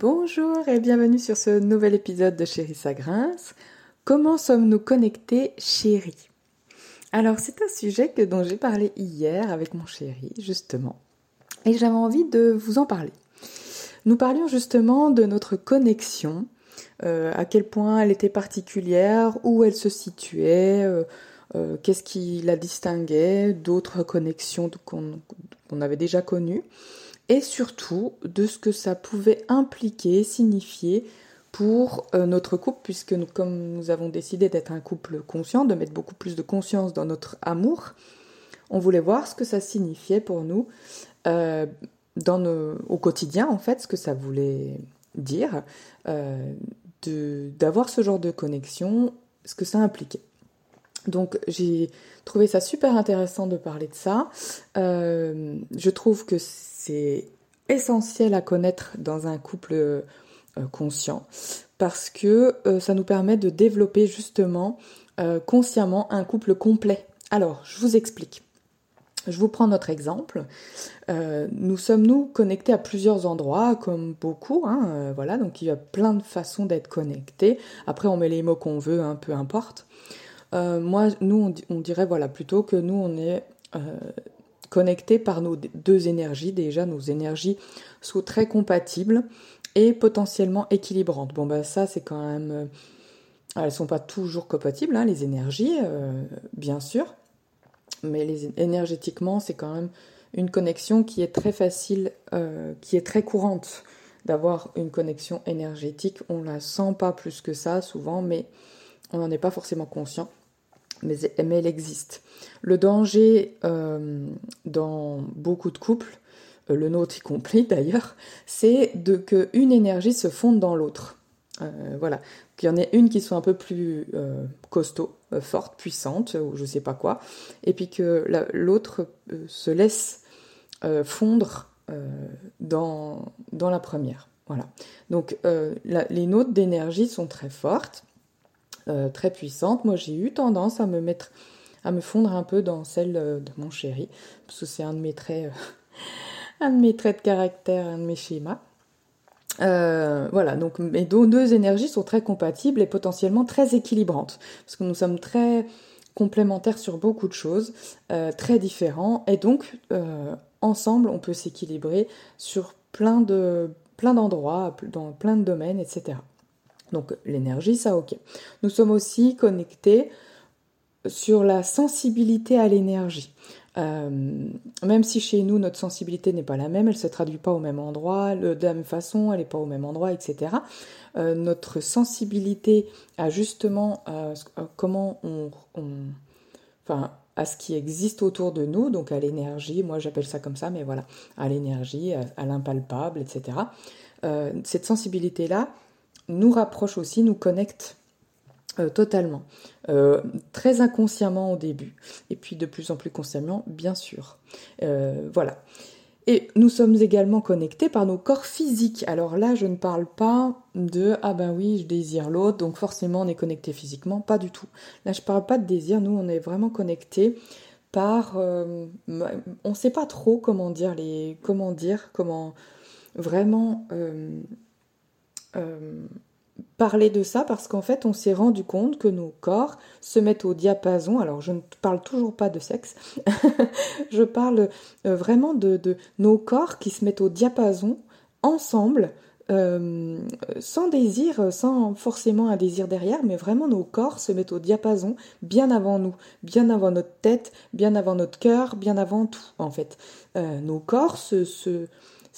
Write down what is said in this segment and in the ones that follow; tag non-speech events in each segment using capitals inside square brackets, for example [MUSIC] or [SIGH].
Bonjour et bienvenue sur ce nouvel épisode de Chérie ça Comment sommes-nous connectés chérie? Alors c'est un sujet que, dont j'ai parlé hier avec mon chéri justement et j'avais envie de vous en parler. Nous parlions justement de notre connexion, euh, à quel point elle était particulière, où elle se situait, euh, euh, qu'est-ce qui la distinguait d'autres connexions qu'on avait déjà connues et surtout de ce que ça pouvait impliquer, signifier pour euh, notre couple, puisque nous, comme nous avons décidé d'être un couple conscient, de mettre beaucoup plus de conscience dans notre amour, on voulait voir ce que ça signifiait pour nous euh, au quotidien, en fait, ce que ça voulait dire, euh, d'avoir ce genre de connexion, ce que ça impliquait. Donc j'ai trouvé ça super intéressant de parler de ça. je trouve que c'est essentiel à connaître dans un couple euh, conscient parce que euh, ça nous permet de développer justement euh, consciemment un couple complet. Alors, je vous explique. Je vous prends notre exemple. nous sommes nous connectés à plusieurs endroits, comme beaucoup. Hein, voilà, donc il y a plein de façons d'être connectés. Après, on met les mots qu'on veut, hein, peu importe. Moi, nous, on, dirait voilà plutôt que nous, on est connectés par nos deux énergies. Déjà, nos énergies sont très compatibles et potentiellement équilibrantes. Bon, bah ça, c'est quand même... Euh, elles sont pas toujours compatibles, hein, les énergies, euh, bien sûr. Mais les, énergétiquement, c'est quand même une connexion qui est très facile, euh, qui est très courante d'avoir une connexion énergétique. On la sent pas plus que ça souvent, mais on n'en est pas forcément conscient mais, elle existe. Le danger euh, dans beaucoup de couples, euh, le nôtre y compris [LAUGHS] d'ailleurs, c'est de que une énergie se fonde dans l'autre. Euh, voilà, qu'il y en ait une qui soit un peu plus costaud, forte, puissante, ou je sais pas quoi, et puis que l'autre se laisse fondre dans, dans la première. Voilà. Donc les notes d'énergie sont très fortes, euh, très puissante. Moi, j'ai eu tendance à me mettre, à me fondre un peu dans celle euh, de mon chéri, parce que c'est un de mes traits, euh, [LAUGHS] de mes traits de caractère, un de mes schémas. voilà, donc mes deux énergies sont très compatibles et potentiellement très équilibrantes, parce que nous sommes très complémentaires sur beaucoup de choses, très différents, et donc ensemble on peut s'équilibrer sur plein d'endroits, dans plein de domaines, etc. Donc l'énergie, ça ok. Nous sommes aussi connectés sur la sensibilité à l'énergie. Euh, même si chez nous notre sensibilité n'est pas la même, elle ne se traduit pas au même endroit, de la même façon, elle n'est pas au même endroit, etc. Euh, notre sensibilité à justement comment on, à ce qui existe autour de nous, donc à l'énergie, moi j'appelle ça comme ça, mais voilà, à l'énergie, à, l'impalpable, etc. Euh, cette sensibilité-là, nous rapproche aussi, nous connecte euh, totalement. Euh, très inconsciemment au début, et puis de plus en plus consciemment, bien sûr. Euh, voilà. Et nous sommes également connectés par nos corps physiques. Alors là, je ne parle pas de ah ben oui, je désire l'autre, donc forcément on est connecté physiquement. Pas du tout. Là, je parle pas de désir. Nous, on est vraiment connecté par. on ne sait pas trop comment dire les, comment dire, comment vraiment parler de ça parce qu'en fait on s'est rendu compte que nos corps se mettent au diapason. Alors je ne parle toujours pas de sexe, [LAUGHS] je parle euh, vraiment de, nos corps qui se mettent au diapason ensemble. Euh, sans désir, sans forcément un désir derrière, mais vraiment nos corps se mettent au diapason bien avant nous, bien avant notre tête, bien avant notre cœur, bien avant tout en fait. nos corps se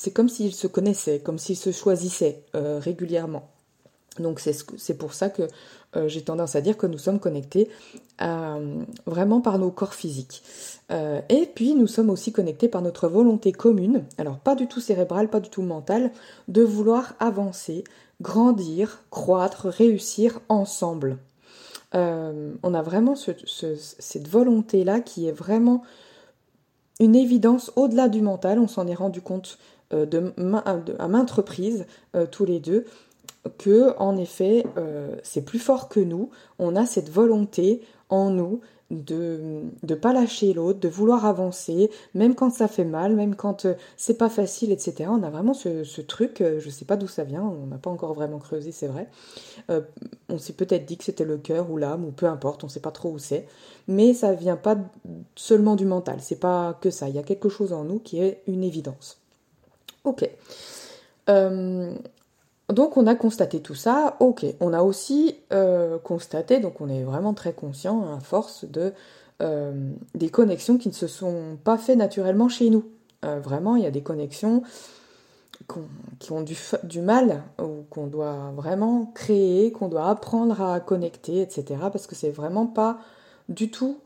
c'est comme s'ils se connaissaient, comme s'ils se choisissaient euh, régulièrement. Donc c'est pour ça que euh, j'ai tendance à dire que nous sommes connectés euh, vraiment par nos corps physiques. et puis nous sommes aussi connectés par notre volonté commune, alors pas du tout cérébrale, pas du tout mentale, de vouloir avancer, grandir, croître, réussir ensemble. on a vraiment cette volonté-là qui est vraiment une évidence au-delà du mental, on s'en est rendu compte de, à maintes reprises, euh, tous les deux, que en effet, euh, c'est plus fort que nous. On a cette volonté en nous de ne pas lâcher l'autre, de vouloir avancer, même quand ça fait mal, même quand euh, c'est pas facile, etc. On a vraiment ce, truc, euh, je sais pas d'où ça vient, on n'a pas encore vraiment creusé, c'est vrai. Euh, on s'est peut-être dit que c'était le cœur ou l'âme, ou peu importe, on sait pas trop où c'est. Mais ça vient pas seulement du mental, c'est pas que ça. Il y a quelque chose en nous qui est une évidence. Ok. Donc on a constaté tout ça, ok. On a aussi euh, constaté, donc on est vraiment très conscient à force euh, des connexions qui ne se sont pas faites naturellement chez nous. Euh, vraiment, il y a des connexions qui ont du, mal ou qu'on doit vraiment créer, qu'on doit apprendre à connecter, etc. Parce que c'est vraiment pas du tout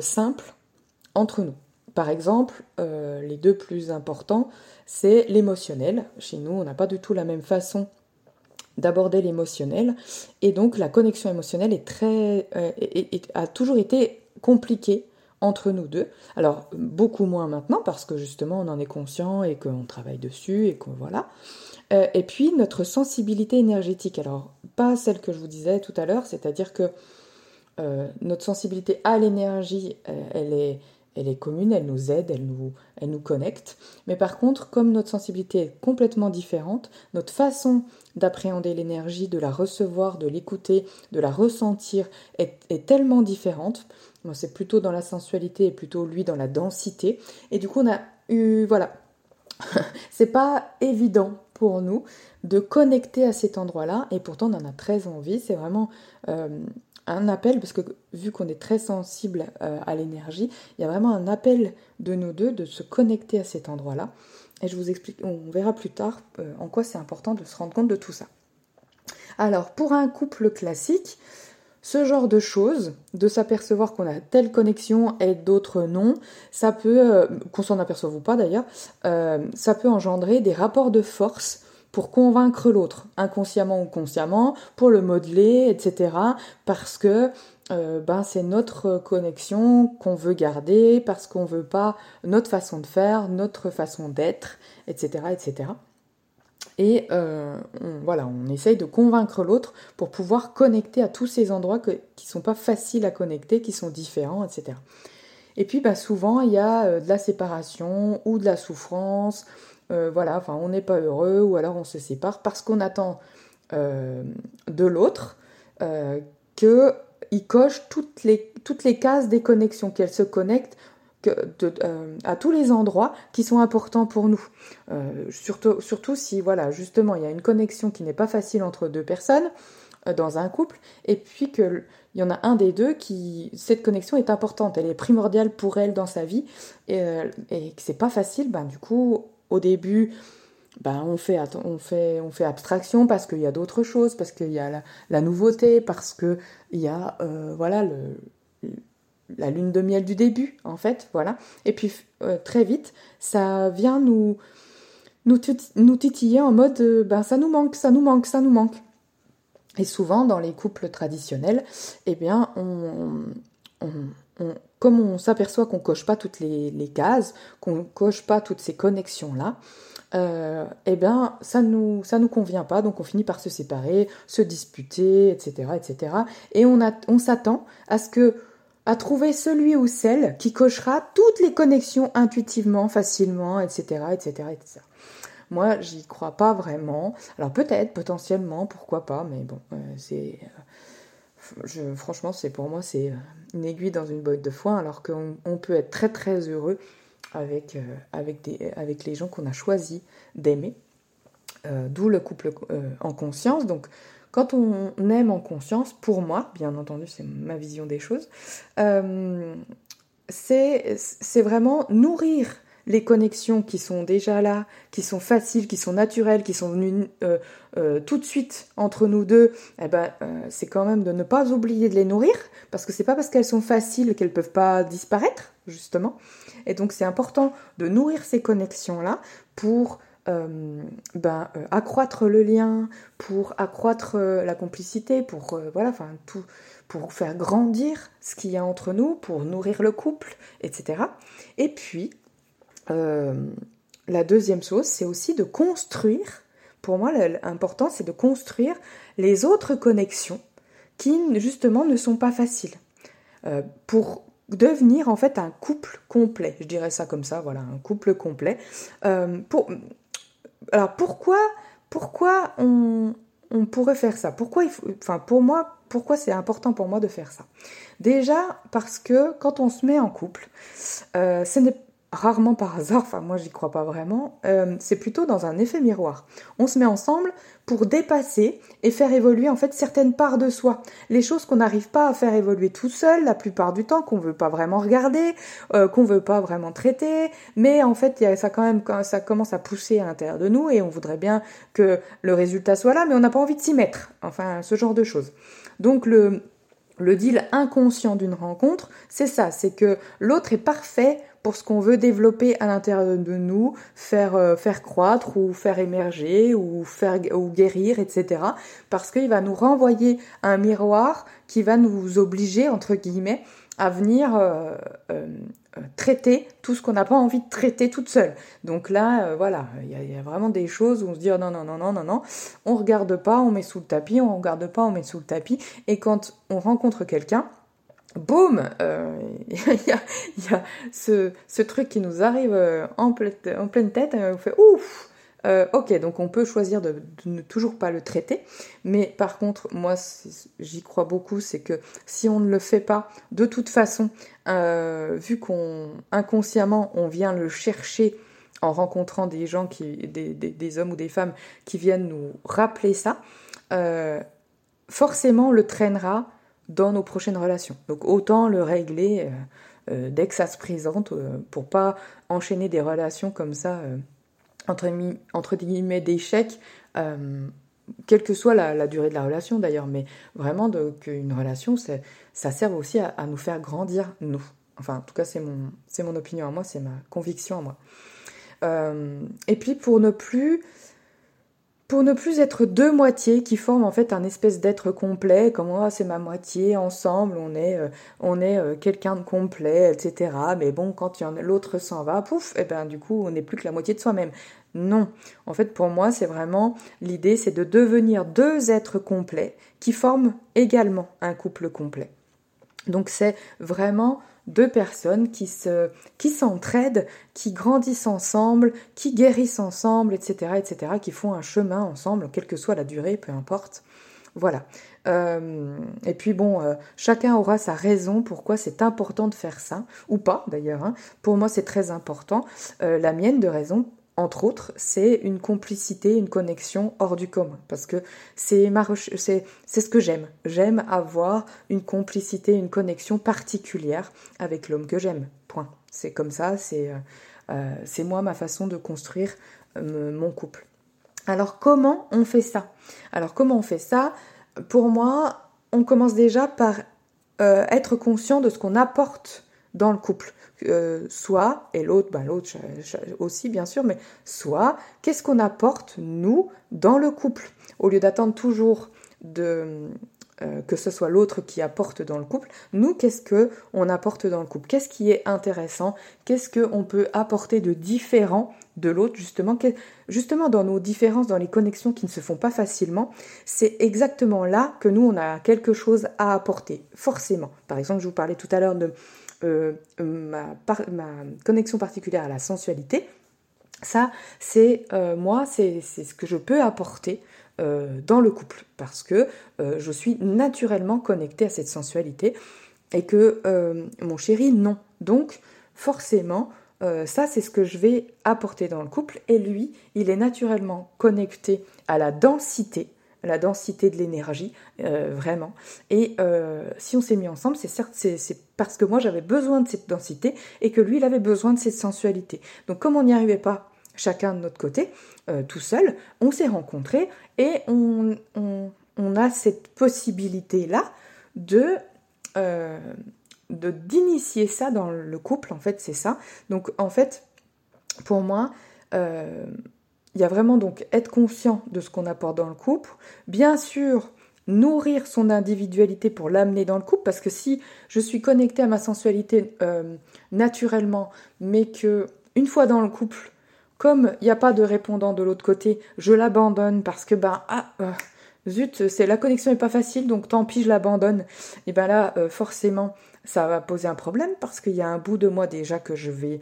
simple entre nous. Par exemple, les deux plus importants, c'est l'émotionnel. Chez nous, on n'a pas du tout la même façon d'aborder l'émotionnel. Et donc la connexion émotionnelle est très, euh, a toujours été compliquée entre nous deux. Alors beaucoup moins maintenant parce que justement on en est conscient et qu'on travaille dessus et que voilà. Euh, et puis notre sensibilité énergétique. Alors pas celle que je vous disais tout à l'heure, c'est-à-dire que euh, notre sensibilité à l'énergie, elle est elle est commune, elle nous aide, elle nous, connecte. Mais par contre, comme notre sensibilité est complètement différente, notre façon d'appréhender l'énergie, de la recevoir, de l'écouter, de la ressentir est, tellement différente. Moi, c'est plutôt dans la sensualité et plutôt lui dans la densité. Et du coup, on a eu, voilà, [LAUGHS] c'est pas évident pour nous de connecter à cet endroit-là, et pourtant on en a très envie. C'est vraiment euh, un appel, parce que vu qu'on est très sensible euh, à l'énergie, il y a vraiment un appel de nous deux de se connecter à cet endroit-là. Et je vous explique, on verra plus tard euh, en quoi c'est important de se rendre compte de tout ça. Alors, pour un couple classique, ce genre de choses, de s'apercevoir qu'on a telle connexion et d'autres non, ça peut, euh, qu'on s'en aperçoive ou pas d'ailleurs, ça peut engendrer des rapports de force pour convaincre l'autre, inconsciemment ou consciemment, pour le modeler, etc. Parce que euh, ben, c'est notre connexion qu'on veut garder, parce qu'on veut pas notre façon de faire, notre façon d'être, etc. etc. Et euh, voilà, on essaye de convaincre l'autre pour pouvoir connecter à tous ces endroits qui qui sont pas faciles à connecter, qui sont différents, etc. Et puis bah, souvent il y a euh, de la séparation ou de la souffrance, euh, voilà, enfin on n'est pas heureux ou alors on se sépare parce qu'on attend euh, de l'autre euh, qu'il coche toutes les, toutes les cases des connexions, qu'elle se connecte à tous les endroits qui sont importants pour nous. surtout, surtout si, voilà, justement, il y a une connexion qui n'est pas facile entre deux personnes dans un couple, et puis qu'il y en a un des deux qui, cette connexion est importante, elle est primordiale pour elle dans sa vie, et, et que c'est pas facile, ben du coup, au début, ben, on, fait, on, fait, on fait abstraction parce qu'il y a d'autres choses, parce qu'il y a la, nouveauté, parce qu'il y a euh, voilà, le, la lune de miel du début, en fait. voilà. Et puis, euh, très vite, ça vient nous, nous, titiller en mode ben, ça nous manque, ça nous manque, ça nous manque. Et souvent, dans les couples traditionnels, eh bien, on, comme on s'aperçoit qu'on coche pas toutes les, cases, qu'on coche pas toutes ces connexions-là, euh, eh bien, ça nous, ça nous convient pas, donc on finit par se séparer, se disputer, etc., etc. Et on, on s'attend à ce que, à trouver celui ou celle qui cochera toutes les connexions intuitivement, facilement, etc., etc., etc. Moi, j'y crois pas vraiment. Alors peut-être, potentiellement, pourquoi pas, mais bon, euh, c'est euh, franchement, c'est pour moi, c'est euh, une aiguille dans une botte de foin, alors qu'on peut être très très heureux avec, euh, avec, avec les gens qu'on a choisi d'aimer. Euh, d'où le couple en conscience. Donc, quand on aime en conscience, pour moi, bien entendu, c'est ma vision des choses, c'est vraiment nourrir les connexions qui sont déjà là, qui sont faciles, qui sont naturelles, qui sont venues euh, euh, tout de suite entre nous deux, eh ben, euh, c'est quand même de ne pas oublier de les nourrir, parce que c'est pas parce qu'elles sont faciles qu'elles peuvent pas disparaître, justement. Et donc c'est important de nourrir ces connexions-là pour ben, accroître le lien, pour accroître la complicité, pour voilà, enfin tout, pour faire grandir ce qu'il y a entre nous, pour nourrir le couple, etc. Et puis euh, la deuxième chose, c'est aussi de construire, pour moi l'important c'est de construire les autres connexions qui justement ne sont pas faciles. pour devenir en fait un couple complet. Je dirais ça comme ça, voilà, un couple complet. pour... Alors pourquoi, pourquoi on, on pourrait faire ça? Pourquoi il faut... Enfin, pour moi, pourquoi c'est important pour moi de faire ça? Déjà parce que quand on se met en couple, ce n'est rarement par hasard, enfin moi j'y crois pas vraiment, euh, c'est plutôt dans un effet miroir. On se met ensemble pour dépasser et faire évoluer en fait certaines parts de soi. Les choses qu'on n'arrive pas à faire évoluer tout seul la plupart du temps, qu'on veut pas vraiment regarder, euh, qu'on veut pas vraiment traiter, mais en fait ça quand même ça commence à pousser à l'intérieur de nous et on voudrait bien que le résultat soit là, mais on n'a pas envie de s'y mettre. Enfin ce genre de choses. Donc le le deal inconscient d'une rencontre, c'est ça, c'est que l'autre est parfait pour ce qu'on veut développer à l'intérieur de nous, faire, euh, faire croître ou faire émerger ou, faire, ou guérir, etc. Parce qu'il va nous renvoyer un miroir qui va nous obliger, entre guillemets, à venir euh, euh, traiter tout ce qu'on n'a pas envie de traiter toute seule. Donc là, voilà, il y, a vraiment des choses où on se dit oh non, non, non, non, non, non, on regarde pas, on met sous le tapis, on regarde pas, on met sous le tapis. Et quand on rencontre quelqu'un, boum, euh, [LAUGHS] il y, a, ce, truc qui nous arrive euh, en, pleine, tête, et on fait ouf euh, ok, donc on peut choisir de, ne toujours pas le traiter, mais par contre, moi, j'y crois beaucoup, c'est que si on ne le fait pas, de toute façon, vu qu'on inconsciemment on vient le chercher en rencontrant des gens qui, des, hommes ou des femmes qui viennent nous rappeler ça, forcément on le traînera dans nos prochaines relations. Donc autant le régler euh, euh, dès que ça se présente euh, pour pas enchaîner des relations comme ça entre, entre guillemets d'échecs, quelle que soit la, durée de la relation d'ailleurs, mais vraiment qu'une relation, ça sert aussi à, nous faire grandir, nous. Enfin, en tout cas, c'est mon, mon opinion à moi, c'est ma conviction à moi. et puis pour ne plus pour ne plus être deux moitiés qui forment en fait un espèce d'être complet, comme moi c'est ma moitié, ensemble on est, euh, est euh, quelqu'un de complet, etc. Mais bon, quand l'autre s'en va, pouf, et eh ben du coup on n'est plus que la moitié de soi-même. Non, en fait pour moi c'est vraiment l'idée, c'est de devenir deux êtres complets qui forment également un couple complet. Donc c'est vraiment deux personnes qui se, qui s'entraident, qui grandissent ensemble, qui guérissent ensemble, etc., etc., qui font un chemin ensemble, quelle que soit la durée, peu importe. Voilà. Euh, et puis bon, euh, chacun aura sa raison pourquoi c'est important de faire ça, ou pas d'ailleurs. Hein. Pour moi, c'est très important. Euh, la mienne de raison, entre autres, c'est une complicité, une connexion hors du commun. Parce que c'est ce que j'aime. J'aime avoir une complicité, une connexion particulière avec l'homme que j'aime. Point. C'est comme ça, c'est, euh, euh, moi ma façon de construire euh, mon couple. Alors comment on fait ça? Alors comment on fait ça? Pour moi, on commence déjà par être conscient de ce qu'on apporte dans le couple. Euh, soit, et l'autre, ben l'autre aussi bien sûr, mais soit, qu'est-ce qu'on apporte, nous, dans le couple? Au lieu d'attendre toujours de, euh, que ce soit l'autre qui apporte dans le couple, nous, qu'est-ce que on apporte dans le couple? Qu'est-ce qui est intéressant? Qu'est-ce qu'on peut apporter de différent de l'autre, justement Justement, dans nos différences, dans les connexions qui ne se font pas facilement, c'est exactement là que nous, on a quelque chose à apporter, forcément. Par exemple, je vous parlais tout à l'heure de euh, ma, connexion particulière à la sensualité, ça, c'est euh, moi, c'est ce que je peux apporter euh, dans le couple, parce que je suis naturellement connectée à cette sensualité et que mon chéri, non. Donc, forcément, ça, c'est ce que je vais apporter dans le couple, et lui, il est naturellement connecté à la densité la densité de l'énergie, euh, vraiment. Et euh, si on s'est mis ensemble, c'est certes, c'est parce que moi j'avais besoin de cette densité et que lui il avait besoin de cette sensualité. Donc comme on n'y arrivait pas chacun de notre côté, euh, tout seul, on s'est rencontrés et on, on, a cette possibilité-là de d'initier ça dans le couple, en fait, c'est ça. Donc en fait, pour moi, il y a vraiment donc être conscient de ce qu'on apporte dans le couple, bien sûr nourrir son individualité pour l'amener dans le couple, parce que si je suis connectée à ma sensualité euh, naturellement, mais que une fois dans le couple, comme il n'y a pas de répondant de l'autre côté, je l'abandonne parce que ben ah euh, zut, c'est la connexion n'est pas facile, donc tant pis je l'abandonne. Et ben là, euh, forcément, ça va poser un problème parce qu'il y a un bout de moi déjà que je vais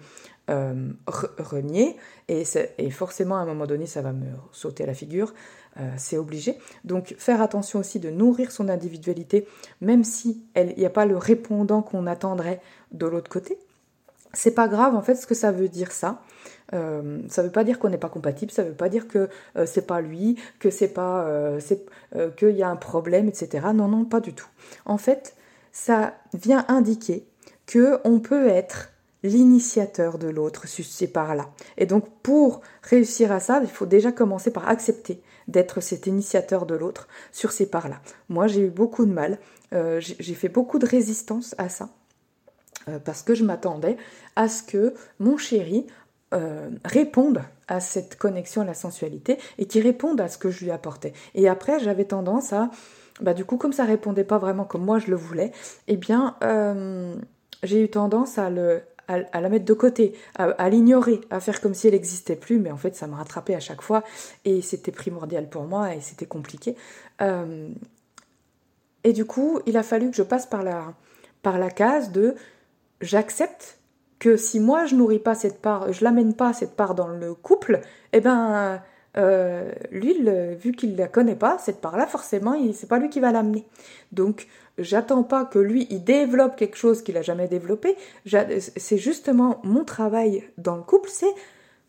euh, renier et, forcément à un moment donné ça va me sauter à la figure, euh, c'est obligé. Donc faire attention aussi de nourrir son individualité, même si il n'y a pas le répondant qu'on attendrait de l'autre côté. C'est pas grave en fait ce que ça veut dire ça. Euh, ça veut pas dire qu'on n'est pas compatible, ça veut pas dire que c'est pas lui, que c'est pas, qu'il y a un problème, etc. Non, non, pas du tout. En fait, ça vient indiquer que on peut être l'initiateur de l'autre sur ces parts-là. Et donc pour réussir à ça, il faut déjà commencer par accepter d'être cet initiateur de l'autre sur ces parts-là. Moi j'ai eu beaucoup de mal, euh, j'ai fait beaucoup de résistance à ça, euh, parce que je m'attendais à ce que mon chéri euh, réponde à cette connexion à la sensualité et qu'il réponde à ce que je lui apportais. Et après j'avais tendance à bah du coup comme ça répondait pas vraiment comme moi je le voulais, eh bien j'ai eu tendance à le à, la mettre de côté, à, l'ignorer, à faire comme si elle n'existait plus, mais en fait ça me rattrapait à chaque fois et c'était primordial pour moi et c'était compliqué. Euh, et du coup, il a fallu que je passe par la, par la case de j'accepte que si moi je nourris pas cette part, je l'amène pas cette part dans le couple, eh ben euh, lui, vu qu'il la connaît pas, cette part-là, forcément, c'est pas lui qui va l'amener. Donc, j'attends pas que lui, il développe quelque chose qu'il a jamais développé. C'est justement mon travail dans le couple, c'est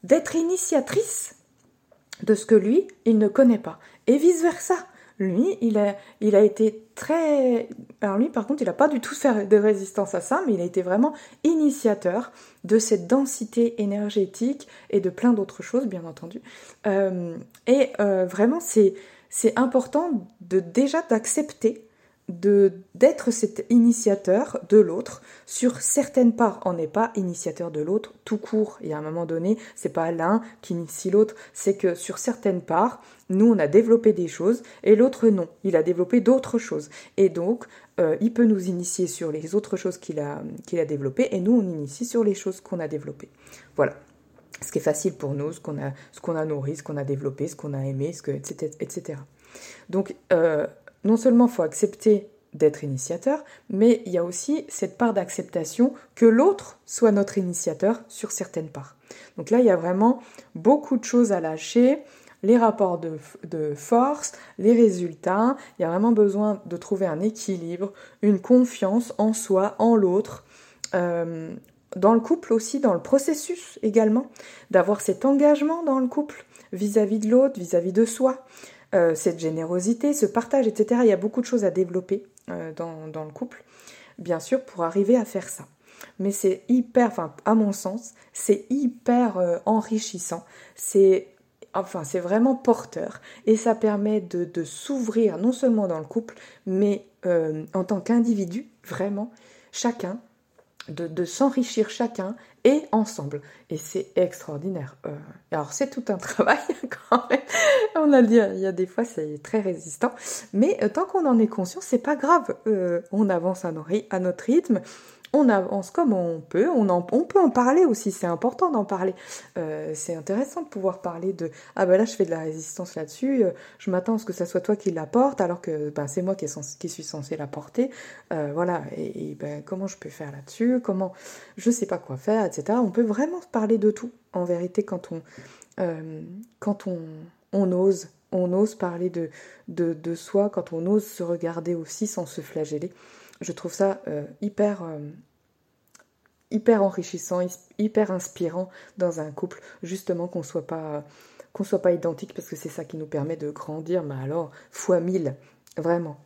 d'être initiatrice de ce que lui, il ne connaît pas. Et vice-versa. Lui, il a, il a été très... Alors lui, par contre, il n'a pas du tout fait de résistance à ça, mais il a été vraiment initiateur de cette densité énergétique et de plein d'autres choses, bien entendu. Euh, et euh, vraiment, c'est, important de déjà d'accepter d'être cet initiateur de l'autre. Sur certaines parts on n'est pas initiateur de l'autre tout court. Et à un moment donné c'est pas l'un qui initie l'autre c'est que sur certaines parts nous on a développé des choses et l'autre non. Il a développé d'autres choses. Et donc euh, il peut nous initier sur les autres choses qu'il a qu'il a développées et nous on initie sur les choses qu'on a développées. Voilà. Ce qui est facile pour nous ce qu'on a ce qu'on a nourri ce qu'on a développé ce qu'on a aimé ce que etc etc donc euh, non seulement faut accepter d'être initiateur, mais il y a aussi cette part d'acceptation que l'autre soit notre initiateur sur certaines parts. Donc là, il y a vraiment beaucoup de choses à lâcher, les rapports de, force, les résultats, il y a vraiment besoin de trouver un équilibre, une confiance en soi, en l'autre, euh, dans le couple aussi, dans le processus également, d'avoir cet engagement dans le couple vis-à-vis de l'autre, vis-à-vis de soi. Euh, cette générosité, ce partage, etc. Il y a beaucoup de choses à développer euh, dans, le couple, bien sûr, pour arriver à faire ça. Mais c'est hyper, enfin, à mon sens, c'est hyper euh, enrichissant. C'est enfin c'est vraiment porteur et ça permet de, s'ouvrir non seulement dans le couple mais en tant qu'individu vraiment chacun de, s'enrichir chacun et ensemble. Et c'est extraordinaire. Euh, alors c'est tout un [LAUGHS] travail quand même. On a dit, il y a des fois c'est très résistant, mais euh, tant qu'on en est conscient, c'est pas grave. Euh, on avance à, à notre rythme on avance comme on peut, on, on peut en parler aussi, c'est important d'en parler. C'est intéressant de pouvoir parler de ah ben là je fais de la résistance là-dessus, je m'attends à ce que ça soit toi qui l'apporte alors que ben, c'est moi qui, suis censé l'apporter. Euh, voilà, et, ben, comment je peux faire là-dessus, comment je sais pas quoi faire, On peut vraiment parler de tout en vérité quand on, quand on, on ose. On ose parler de, de, de, soi, quand on ose se regarder aussi sans se flageller. Je trouve ça euh, hyper, euh, hyper enrichissant, hyper inspirant dans un couple, justement qu'on soit pas qu'on soit pas identique parce que c'est ça qui nous permet de grandir, mais alors fois mille, vraiment.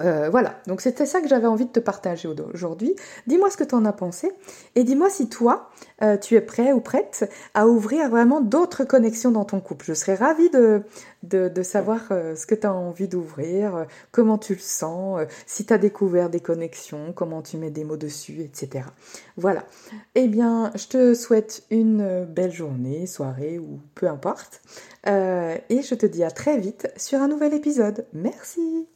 Euh, voilà, donc c'était ça que j'avais envie de te partager aujourd'hui. Dis-moi ce que tu en as pensé et dis-moi si toi, euh, tu es prêt ou prête à ouvrir vraiment d'autres connexions dans ton couple. Je serais ravie de, de, savoir euh, ce que tu as envie d'ouvrir, comment tu le sens, si tu as découvert des connexions, comment tu mets des mots dessus, etc. Voilà. Eh bien, je te souhaite une belle journée, soirée ou peu importe. et je te dis à très vite sur un nouvel épisode. Merci